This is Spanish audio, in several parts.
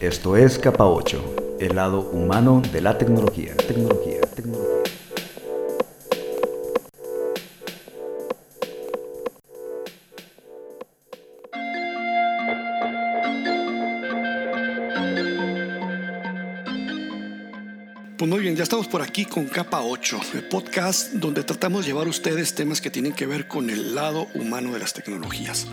Esto es Capa 8, el lado humano de la tecnología. Tecnología, tecnología. Pues muy bien, ya estamos por aquí con Capa 8, el podcast donde tratamos de llevar a ustedes temas que tienen que ver con el lado humano de las tecnologías.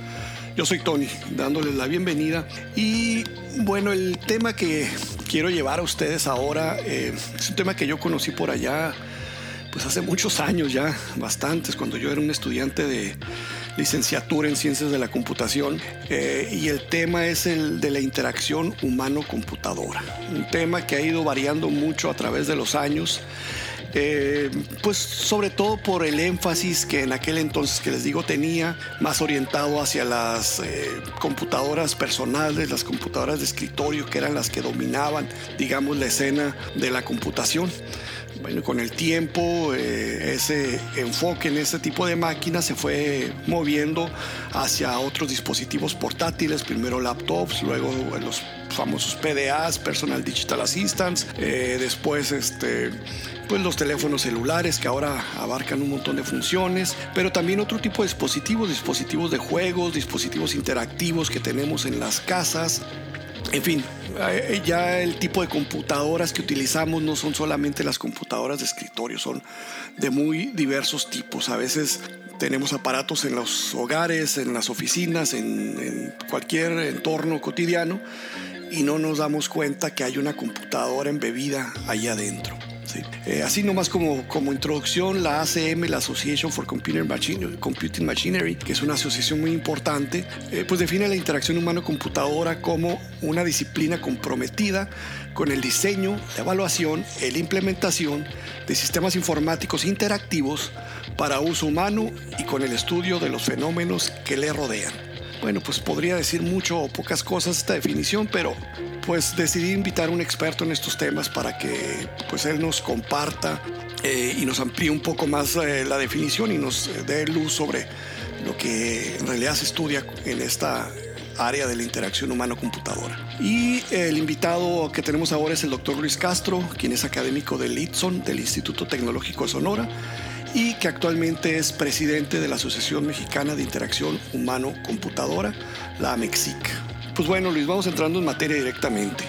Yo soy Tony, dándoles la bienvenida y bueno, el tema que quiero llevar a ustedes ahora eh, es un tema que yo conocí por allá, pues hace muchos años ya, bastantes, cuando yo era un estudiante de licenciatura en ciencias de la computación eh, y el tema es el de la interacción humano-computadora, un tema que ha ido variando mucho a través de los años. Eh, pues sobre todo por el énfasis que en aquel entonces que les digo tenía más orientado hacia las eh, computadoras personales, las computadoras de escritorio que eran las que dominaban, digamos, la escena de la computación. Bueno, con el tiempo eh, ese enfoque en ese tipo de máquinas se fue moviendo hacia otros dispositivos portátiles, primero laptops, luego los famosos PDAs, Personal Digital Assistants, eh, después este, pues los teléfonos celulares que ahora abarcan un montón de funciones, pero también otro tipo de dispositivos, dispositivos de juegos, dispositivos interactivos que tenemos en las casas. En fin, eh, ya el tipo de computadoras que utilizamos no son solamente las computadoras de escritorio, son de muy diversos tipos. A veces tenemos aparatos en los hogares, en las oficinas, en, en cualquier entorno cotidiano y no nos damos cuenta que hay una computadora embebida ahí adentro. Eh, así nomás como, como introducción, la ACM, la Association for Computer Computing Machinery, que es una asociación muy importante, eh, pues define la interacción humano-computadora como una disciplina comprometida con el diseño, la evaluación y la implementación de sistemas informáticos interactivos para uso humano y con el estudio de los fenómenos que le rodean. Bueno, pues podría decir mucho o pocas cosas esta definición, pero pues decidí invitar a un experto en estos temas para que pues él nos comparta eh, y nos amplíe un poco más eh, la definición y nos eh, dé luz sobre lo que en realidad se estudia en esta área de la interacción humano-computadora. Y el invitado que tenemos ahora es el doctor Luis Castro, quien es académico del ITSON, del Instituto Tecnológico de Sonora, y que actualmente es presidente de la Asociación Mexicana de Interacción Humano-Computadora, la AMEXIC. Pues bueno, Luis, vamos entrando en materia directamente.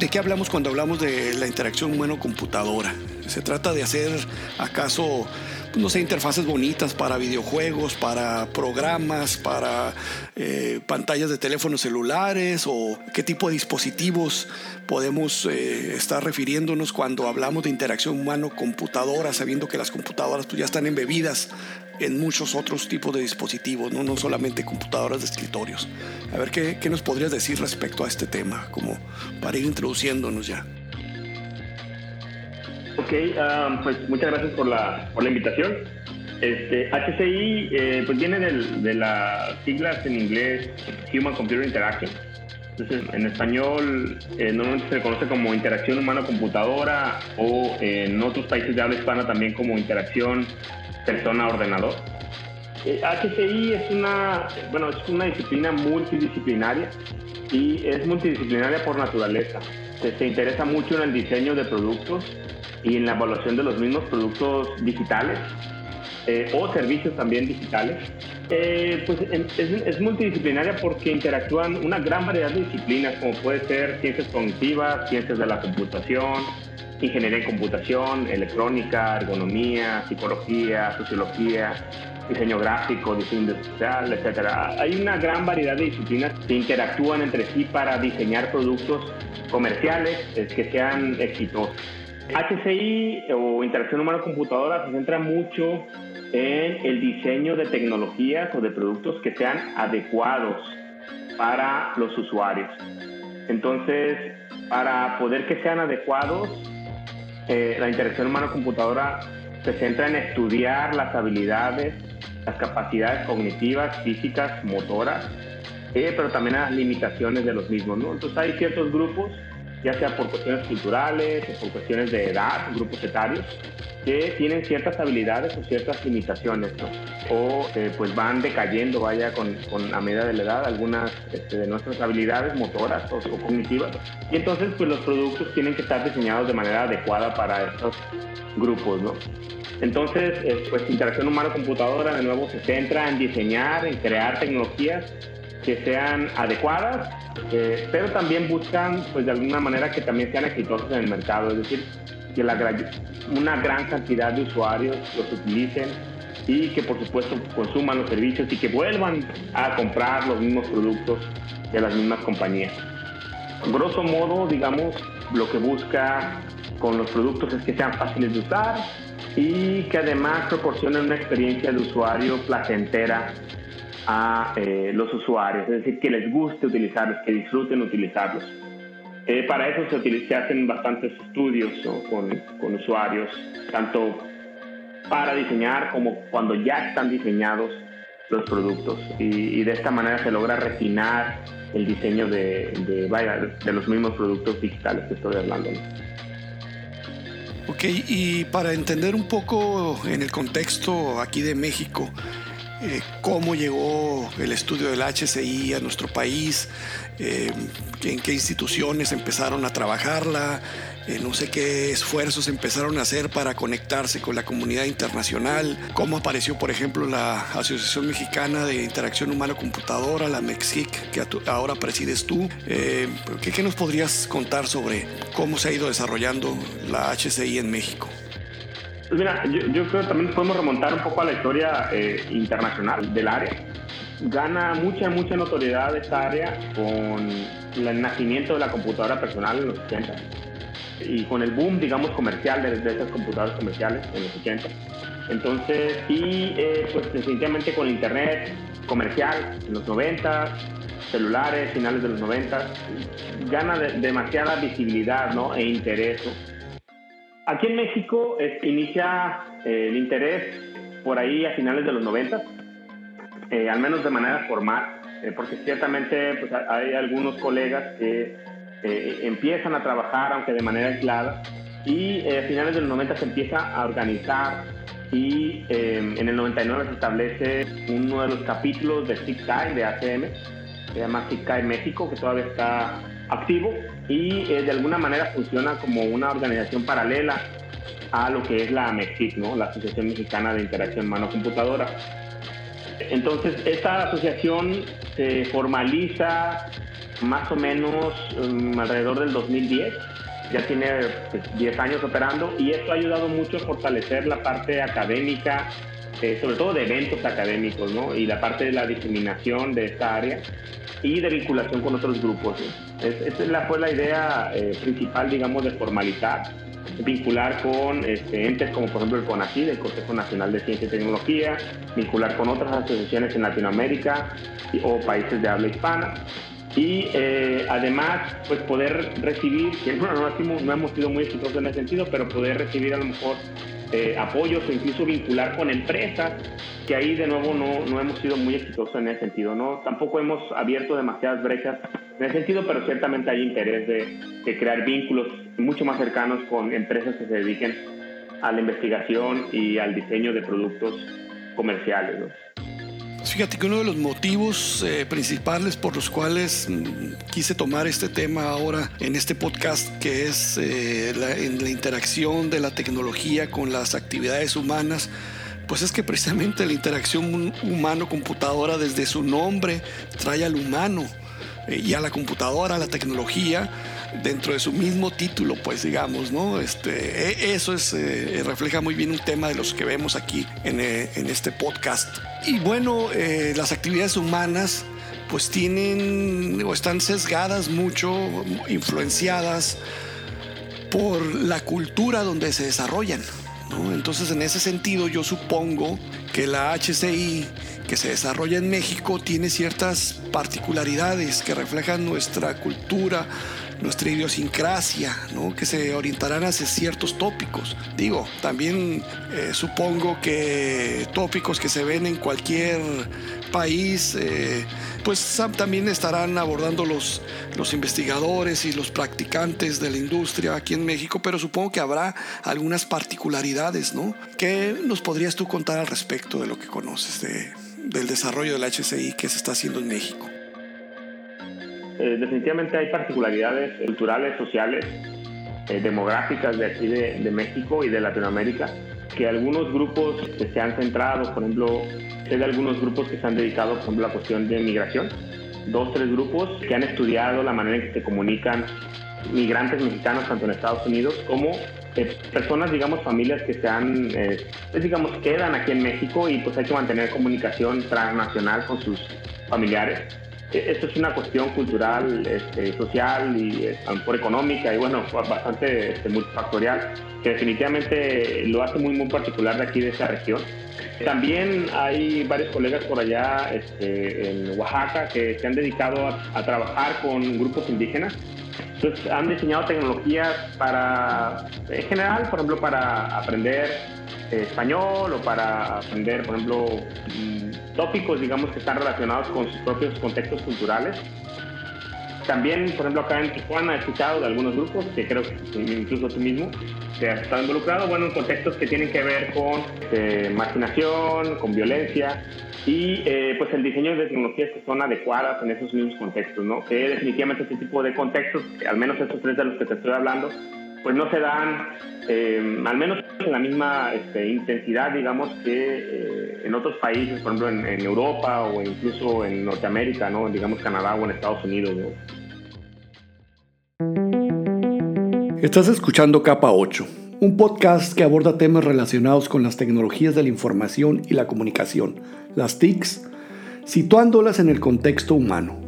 ¿De qué hablamos cuando hablamos de la interacción humano-computadora? ¿Se trata de hacer acaso, no sé, interfaces bonitas para videojuegos, para programas, para eh, pantallas de teléfonos celulares o qué tipo de dispositivos podemos eh, estar refiriéndonos cuando hablamos de interacción humano-computadora, sabiendo que las computadoras pues, ya están embebidas en muchos otros tipos de dispositivos, no, no solamente computadoras de escritorios. A ver, ¿qué, ¿qué, nos podrías decir respecto a este tema, como para ir introduciéndonos ya? Ok, um, pues muchas gracias por la, por la invitación. Este, HCI eh, pues viene del, de las siglas en inglés Human Computer Interaction. Entonces, en español eh, normalmente se conoce como interacción humano-computadora o en otros países de habla hispana también como interacción persona-ordenador. HCI eh, es una, bueno, es una disciplina multidisciplinaria y es multidisciplinaria por naturaleza. Se, se, interesa mucho en el diseño de productos y en la evaluación de los mismos productos digitales eh, o servicios también digitales. Eh, pues es, es, multidisciplinaria porque interactúan una gran variedad de disciplinas como puede ser ciencias cognitivas, ciencias de la computación, ingeniería en computación, electrónica, ergonomía, psicología, sociología, diseño gráfico, diseño industrial, etc. Hay una gran variedad de disciplinas que interactúan entre sí para diseñar productos comerciales que sean exitosos. HCI o interacción humano-computadora se centra mucho en el diseño de tecnologías o de productos que sean adecuados para los usuarios. Entonces, para poder que sean adecuados, eh, la interacción humano-computadora se centra en estudiar las habilidades, las capacidades cognitivas, físicas, motoras, eh, pero también las limitaciones de los mismos. ¿no? Entonces hay ciertos grupos ya sea por cuestiones culturales o por cuestiones de edad, grupos etarios, que tienen ciertas habilidades o ciertas limitaciones, ¿no? o eh, pues van decayendo, vaya, con, con, a medida de la edad, algunas este, de nuestras habilidades motoras o, cognitivas. Y entonces, pues los productos tienen que estar diseñados de manera adecuada para estos grupos, ¿no? Entonces, pues interacción humano-computadora de nuevo se centra en diseñar, en crear tecnologías que sean adecuadas, eh, pero también buscan, pues de alguna manera, que también sean exitosas en el mercado, es decir, que la, una gran cantidad de usuarios los utilicen y que por supuesto consuman los servicios y que vuelvan a comprar los mismos productos de las mismas compañías. Grosso modo, digamos, lo que busca con los productos es que sean fáciles de usar y que además proporcionen una experiencia de usuario placentera a eh, los usuarios, es decir, que les guste utilizarlos, que disfruten utilizarlos. Eh, para eso se, se, hacen bastantes estudios con, con, usuarios, tanto para diseñar como cuando ya están diseñados los productos. Y, de esta manera se logra refinar el diseño de, de, vaya, de los mismos productos digitales que estoy hablando. Ok, y para entender un poco en el contexto aquí de México, eh, cómo llegó el estudio del HCI a nuestro país, eh, en qué instituciones empezaron a trabajarla, eh, no sé qué esfuerzos empezaron a hacer para conectarse con la comunidad internacional, cómo apareció, por ejemplo, la Asociación Mexicana de Interacción Humano-Computadora, la MEXIC, que ahora presides tú. ¿qué, ¿Qué nos podrías contar sobre cómo se ha ido desarrollando la HCI en México? Pues mira, yo, creo que también podemos remontar un poco a la historia eh, internacional del área. Gana mucha, mucha notoriedad esta área con el nacimiento de la computadora personal en los 80 y con el boom, digamos, comercial de, de esas computadoras comerciales en los 80. Entonces, y eh, pues definitivamente con Internet comercial en los 90, celulares, finales de los 90, gana demasiada visibilidad ¿no? e interés. Aquí en México inicia eh, el interés por ahí a finales de los 90, eh, al menos de manera formal, eh, porque ciertamente pues, hay algunos colegas que empiezan a trabajar, aunque de manera aislada, y a finales de los 90 se empieza a organizar y en el 99 se establece uno de los capítulos de SIGCAI, de ACM, se llama SIGCAI México, que todavía está activo y eh, de alguna manera funciona como una organización paralela a lo que es la MEXIC, ¿no? la Asociación Mexicana de Interacción Mano-Computadora. Entonces, esta asociación se formaliza más o menos um, alrededor del 2010, ya tiene 10 pues, años operando y esto ha ayudado mucho a fortalecer la parte académica, eh, sobre todo de eventos académicos, ¿no? y la parte de la diseminación de esta área y de vinculación con otros grupos. esa fue la idea eh, principal, digamos, de formalizar, vincular con este, entes como por ejemplo el CONACYT, el Consejo Nacional de Ciencia y Tecnología, vincular con otras asociaciones en Latinoamérica o países de habla hispana y eh, además pues poder recibir, que no, no, hemos sido muy exitosos en ese sentido, pero poder recibir a lo mejor eh, apoyos o incluso vincular con empresas, que ahí de nuevo no, no hemos sido muy exitosos en ese sentido. ¿no? Tampoco hemos abierto demasiadas brechas en ese sentido, pero ciertamente hay interés de, crear vínculos mucho más cercanos con empresas que se dediquen a la investigación y al diseño de productos comerciales. Fíjate que uno de los motivos eh, principales por los cuales mm, quise tomar este tema ahora en este podcast, que es eh, la, en la interacción de la tecnología con las actividades humanas, pues es que precisamente la interacción humano-computadora desde su nombre trae al humano eh, y a la computadora, a la tecnología, dentro de su mismo título, pues digamos, ¿no? Este, e, eso es, eh, refleja muy bien un tema de los que vemos aquí en, eh, en este podcast. Y bueno, las actividades humanas pues tienen o están sesgadas mucho, influenciadas por la cultura donde se desarrollan. ¿no? Entonces, en ese sentido, yo supongo que la HCI que se desarrolla en México tiene ciertas particularidades que reflejan nuestra cultura, nuestra idiosincrasia, ¿no? que se orientarán hacia ciertos tópicos. Digo, también eh, supongo que tópicos que se ven en cualquier país, eh, pues también estarán abordando los, los investigadores y los practicantes de la industria aquí en México, pero supongo que habrá algunas particularidades, ¿no? ¿Qué nos podrías tú contar al respecto de lo que conoces de, del desarrollo del HCI que se está haciendo en México? Eh, definitivamente hay particularidades culturales, sociales, eh, demográficas de aquí de, México y de Latinoamérica, que algunos grupos se han centrado, por ejemplo, sé de algunos grupos que se han dedicado, por ejemplo, a la cuestión de migración, dos, tres grupos que han estudiado la manera en que se comunican migrantes mexicanos tanto en Estados Unidos como eh, personas, digamos, familias que se han, pues, digamos, quedan aquí en México y pues hay que mantener comunicación transnacional con sus familiares. Esto es una cuestión cultural, este, social y eh, por económica y bueno, bastante este, multifactorial que definitivamente lo hace muy, muy particular de aquí de esta región. También hay varios colegas por allá este, en Oaxaca que se han dedicado a, trabajar con grupos indígenas. Entonces han diseñado tecnologías para, en general, por ejemplo, para aprender español o para aprender, por ejemplo, mm, tópicos, digamos, que están relacionados con sus propios contextos culturales. También, por ejemplo, acá en Tijuana he escuchado de algunos grupos, que creo que incluso tú mismo, que has estado involucrado, bueno, en contextos que tienen que ver con eh, marginación, con violencia y eh, pues el diseño de tecnologías que son adecuadas en esos mismos contextos, ¿no? Que definitivamente este tipo de contextos, al menos estos tres de los que te estoy hablando, pues no se dan, eh, al menos en la misma este, intensidad, digamos, que en otros países, por ejemplo en, en, Europa o incluso en Norteamérica, ¿no? Digamos Canadá o en Estados Unidos, ¿no? Estás escuchando Capa 8, un podcast que aborda temas relacionados con las tecnologías de la información y la comunicación, las TICs, situándolas en el contexto humano.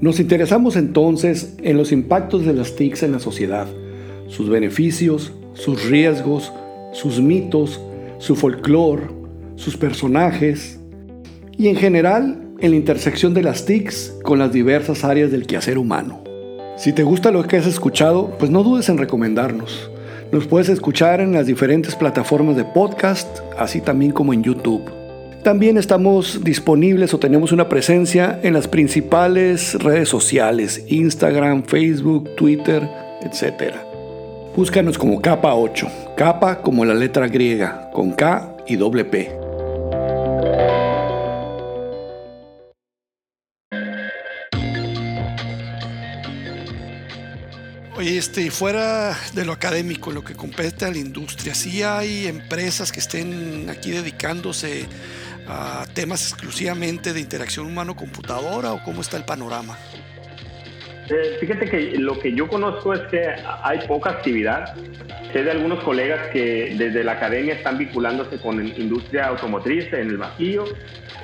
Nos interesamos entonces en los impactos de las TICs en la sociedad, sus beneficios, sus riesgos, sus mitos, su folclore, sus personajes y en general en la intersección de las TICs con las diversas áreas del quehacer humano. Si te gusta lo que has escuchado, pues no dudes en recomendarnos. Nos puedes escuchar en las diferentes plataformas de podcast, así también como en YouTube. También estamos disponibles o tenemos una presencia en las principales redes sociales, Instagram, Facebook, Twitter, etc. Búscanos como capa 8, capa como la letra griega, con K y doble P. Oye, este, fuera de lo académico, lo que compete a la industria, ¿sí hay empresas que estén aquí dedicándose a temas exclusivamente de interacción humano-computadora o cómo está el panorama? Eh, fíjate que lo que yo conozco es que hay poca actividad. Sé de algunos colegas que desde la academia están vinculándose con industria automotriz en el vacío,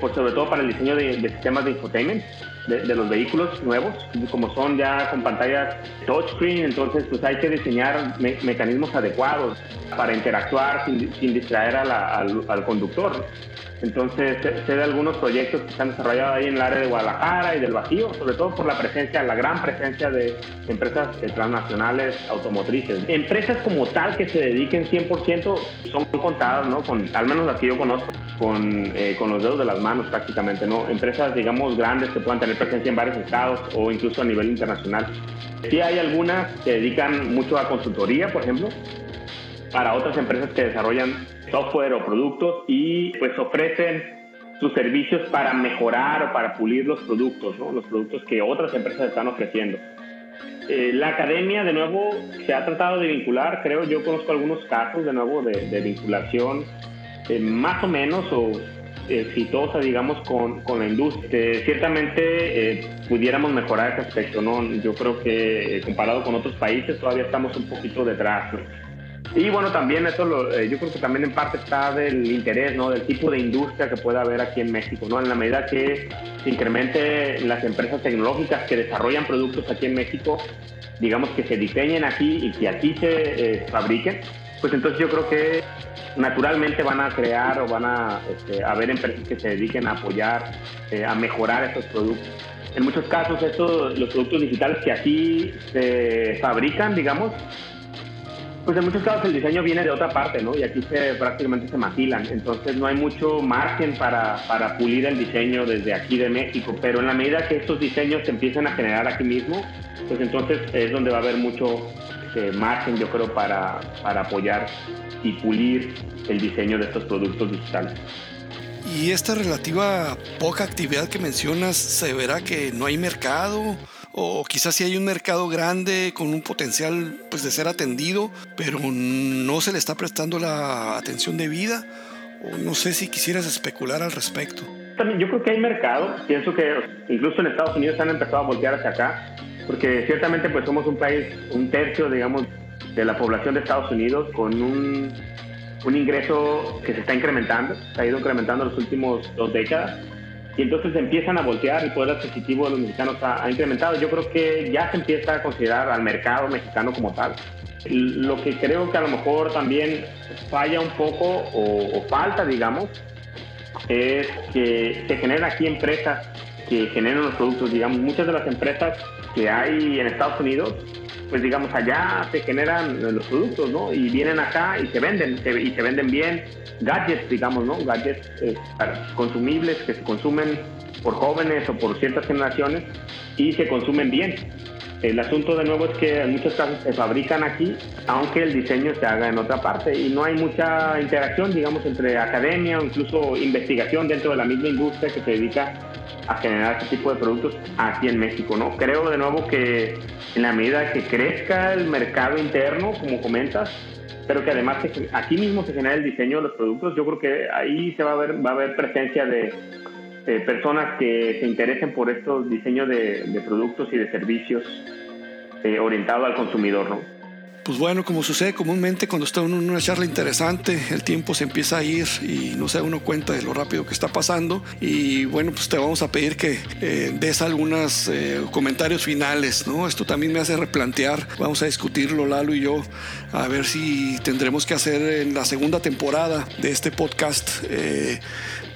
pues sobre todo para el diseño de sistemas de infotainment de, los vehículos nuevos, como son ya con pantallas touchscreen, entonces pues hay que diseñar mecanismos adecuados para interactuar sin, distraer al, conductor. Entonces, sé de algunos proyectos que se han desarrollado ahí en el área de Guadalajara y del Bajío, sobre todo por la presencia, la gran presencia de empresas transnacionales automotrices. Empresas como tal que se dediquen 100% son contadas, ¿no? Con, al menos las que yo conozco, con, eh, con los dedos de las manos prácticamente, ¿no? Empresas, digamos, grandes que puedan tener presencia en varios estados o incluso a nivel internacional. Sí hay algunas que dedican mucho a consultoría, por ejemplo, para otras empresas que desarrollan software o productos y pues ofrecen sus servicios para mejorar o para pulir los productos, ¿no? los productos que otras empresas están ofreciendo. Eh, la academia, de nuevo, se ha tratado de vincular, creo, yo conozco algunos casos, de nuevo, de, vinculación eh, más o menos o exitosa, digamos, con, con la industria. ciertamente eh, pudiéramos mejorar ese aspecto, ¿no? Yo creo que comparado con otros países todavía estamos un poquito detrás, y bueno, también eso lo, eh, yo creo que también en parte está del interés, ¿no? Del tipo de industria que pueda haber aquí en México, ¿no? En la medida que se incremente las empresas tecnológicas que desarrollan productos aquí en México, digamos que se diseñen aquí y que aquí se eh, fabriquen, pues entonces yo creo que naturalmente van a crear o van a este, haber empresas que se dediquen a apoyar, eh, a mejorar estos productos. En muchos casos estos, los productos digitales que aquí se fabrican, digamos, pues en muchos casos el diseño viene de otra parte, ¿no? Y aquí se, prácticamente se maquilan. Entonces no hay mucho margen para, para pulir el diseño desde aquí de México. Pero en la medida que estos diseños se empiezan a generar aquí mismo, pues entonces es donde va a haber mucho eh, margen, yo creo, para, para apoyar y pulir el diseño de estos productos digitales. Y esta relativa poca actividad que mencionas, ¿se verá que no hay mercado? o quizás si hay un mercado grande con un potencial pues de ser atendido, pero no se le está prestando la atención debida, o no sé si quisieras especular al respecto. También yo creo que hay mercado, pienso que incluso en Estados Unidos han empezado a voltear hacia acá, porque ciertamente pues somos un país, un tercio digamos de la población de Estados Unidos con un, un ingreso que se está incrementando, se ha ido incrementando en las últimas dos décadas y entonces empiezan a voltear, el poder adquisitivo de los mexicanos ha, incrementado. Yo creo que ya se empieza a considerar al mercado mexicano como tal. Lo que creo que a lo mejor también falla un poco o, falta, digamos, es que se generan aquí empresas que generan los productos. Digamos, muchas de las empresas que hay en Estados Unidos pues digamos, allá se generan los productos, ¿no? Y vienen acá y se venden, y se venden bien. Gadgets, digamos, ¿no? Gadgets eh, consumibles que se consumen por jóvenes o por ciertas generaciones y se consumen bien. El asunto de nuevo es que en muchos casos se fabrican aquí, aunque el diseño se haga en otra parte y no hay mucha interacción, digamos, entre academia o incluso investigación dentro de la misma industria que se dedica a generar este tipo de productos aquí en México, ¿no? Creo de nuevo que en la medida que crezca el mercado interno, como comentas, pero que además aquí mismo se genera el diseño de los productos, yo creo que ahí se va a ver, va a haber presencia de, personas que se interesen por estos diseños de, productos y de servicios eh, orientados al consumidor, ¿no? Pues bueno, como sucede comúnmente cuando está en una charla interesante, el tiempo se empieza a ir y no se da uno cuenta de lo rápido que está pasando. Y bueno, pues te vamos a pedir que eh, des algunos eh, comentarios finales, ¿no? Esto también me hace replantear, vamos a discutirlo Lalo y yo, a ver si tendremos que hacer en la segunda temporada de este podcast, eh,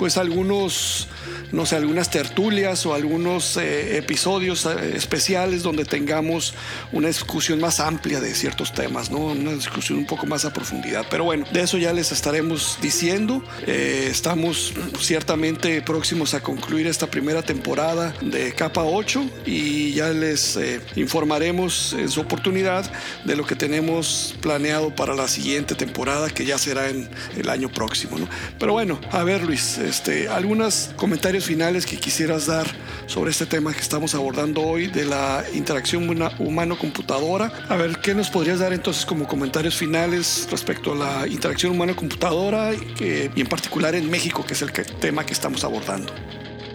pues algunos no sé, algunas tertulias o algunos eh, episodios eh, especiales donde tengamos una discusión más amplia de ciertos temas, ¿no? Una discusión un poco más a profundidad. Pero bueno, de eso ya les estaremos diciendo. Eh, estamos ciertamente próximos a concluir esta primera temporada de Capa 8 y ya les informaremos en su oportunidad de lo que tenemos planeado para la siguiente temporada que ya será en el año próximo, ¿no? Pero bueno, a ver Luis, este, algunos comentarios finales que quisieras dar sobre este tema que estamos abordando hoy de la interacción humano-computadora. A ver, ¿qué nos podrías dar entonces como comentarios finales respecto a la interacción humano-computadora y en particular en México, que es el tema que estamos abordando?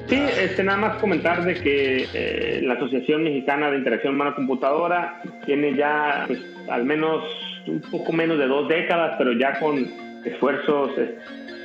Sí, este, nada más comentar de que eh, la Asociación Mexicana de Interacción Humano-Computadora tiene ya pues, al menos un poco menos de dos décadas, pero ya con esfuerzos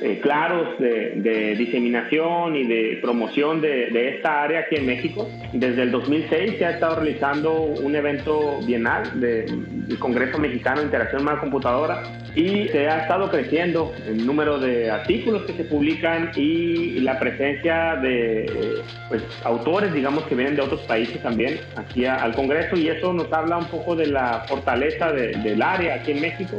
eh, claros de, diseminación y de promoción de, esta área aquí en México. Desde el 2006 se ha estado realizando un evento bienal del Congreso Mexicano de Interacción Humana Computadora y se ha estado creciendo el número de artículos que se publican y la presencia de pues, autores, digamos, que vienen de otros países también aquí al Congreso y eso nos habla un poco de la fortaleza del área aquí en México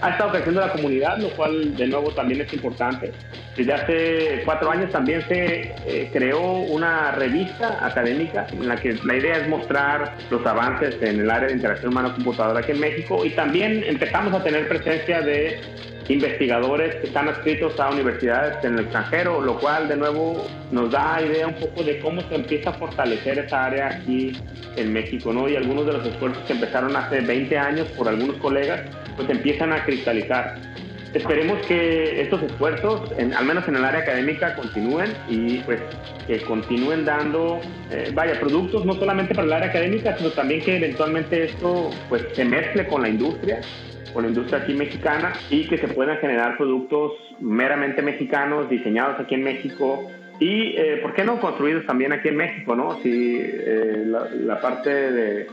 ha estado creciendo la comunidad, lo cual de nuevo también es importante. Desde hace cuatro años también se eh, creó una revista académica en la que la idea es mostrar los avances en el área de interacción humano-computadora aquí en México y también empezamos a tener presencia de investigadores que están adscritos a universidades en el extranjero, lo cual de nuevo nos da idea un poco de cómo se empieza a fortalecer esa área aquí en México, ¿no? Y algunos de los esfuerzos que empezaron hace 20 años por algunos colegas, pues empiezan a cristalizar. Esperemos que estos esfuerzos, al menos en el área académica, continúen y pues que continúen dando, eh, vaya, productos no solamente para el área académica, sino también que eventualmente esto pues se mezcle con la industria con la industria aquí mexicana y que se puedan generar productos meramente mexicanos, diseñados aquí en México y, eh, ¿por qué no construidos también aquí en México? ¿no? Si eh, la, parte de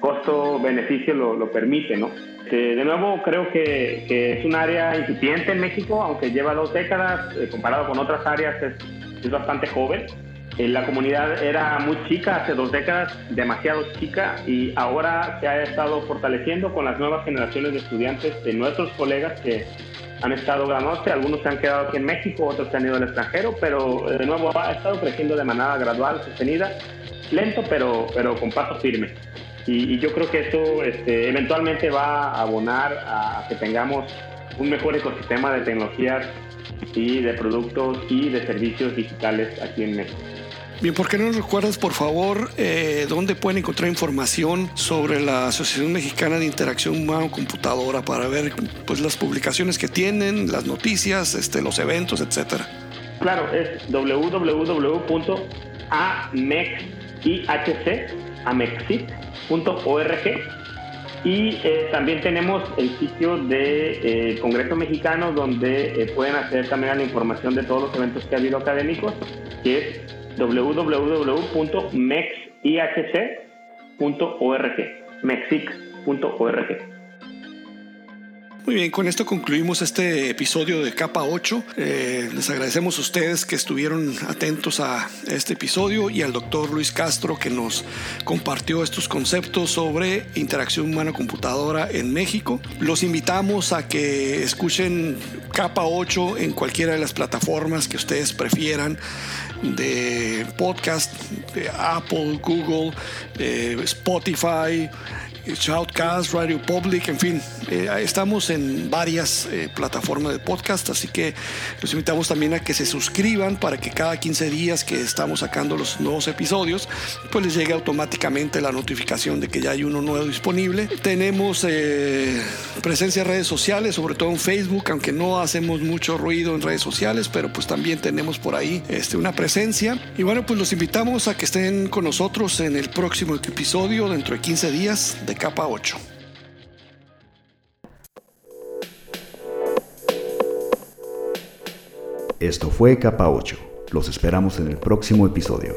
costo-beneficio lo, lo, permite, ¿no? De nuevo, creo que, que, es un área incipiente en México, aunque lleva dos décadas, eh, comparado con otras áreas es, es bastante joven. Eh, la comunidad era muy chica hace dos décadas, demasiado chica, y ahora se ha estado fortaleciendo con las nuevas generaciones de estudiantes de nuestros colegas que han estado graduándose, algunos se han quedado aquí en México, otros se han ido al extranjero, pero de nuevo ha estado creciendo de manera gradual, sostenida, lento, pero, pero con paso firme. Y, yo creo que eso este, eventualmente va a abonar a que tengamos un mejor ecosistema de tecnologías y de productos y de servicios digitales aquí en México. Bien, ¿por qué no nos recuerdas, por favor, eh, dónde pueden encontrar información sobre la Asociación Mexicana de Interacción Humano-Computadora para ver pues, las publicaciones que tienen, las noticias, este, los eventos, etcétera? Claro, es www.amexihc.org y eh, también tenemos el sitio de eh, Congreso Mexicano donde eh, pueden acceder también a la información de todos los eventos que ha habido académicos, que es www.mexihc.org, mexic.org. Muy bien, con esto concluimos este episodio de Capa 8. Eh, les agradecemos a ustedes que estuvieron atentos a este episodio y al doctor Luis Castro que nos compartió estos conceptos sobre interacción humano-computadora en México. Los invitamos a que escuchen Capa 8 en cualquiera de las plataformas que ustedes prefieran de podcast, de Apple, Google, Spotify. Shoutcast, Radio Public, en fin, eh, estamos en varias eh, plataformas de podcast, así que los invitamos también a que se suscriban para que cada 15 días que estamos sacando los nuevos episodios, pues les llegue automáticamente la notificación de que ya hay uno nuevo disponible. Tenemos eh, presencia en redes sociales, sobre todo en Facebook, aunque no hacemos mucho ruido en redes sociales, pero pues también tenemos por ahí este, una presencia. Y bueno, pues los invitamos a que estén con nosotros en el próximo episodio dentro de 15 días de capa 8. Esto fue capa 8. Los esperamos en el próximo episodio.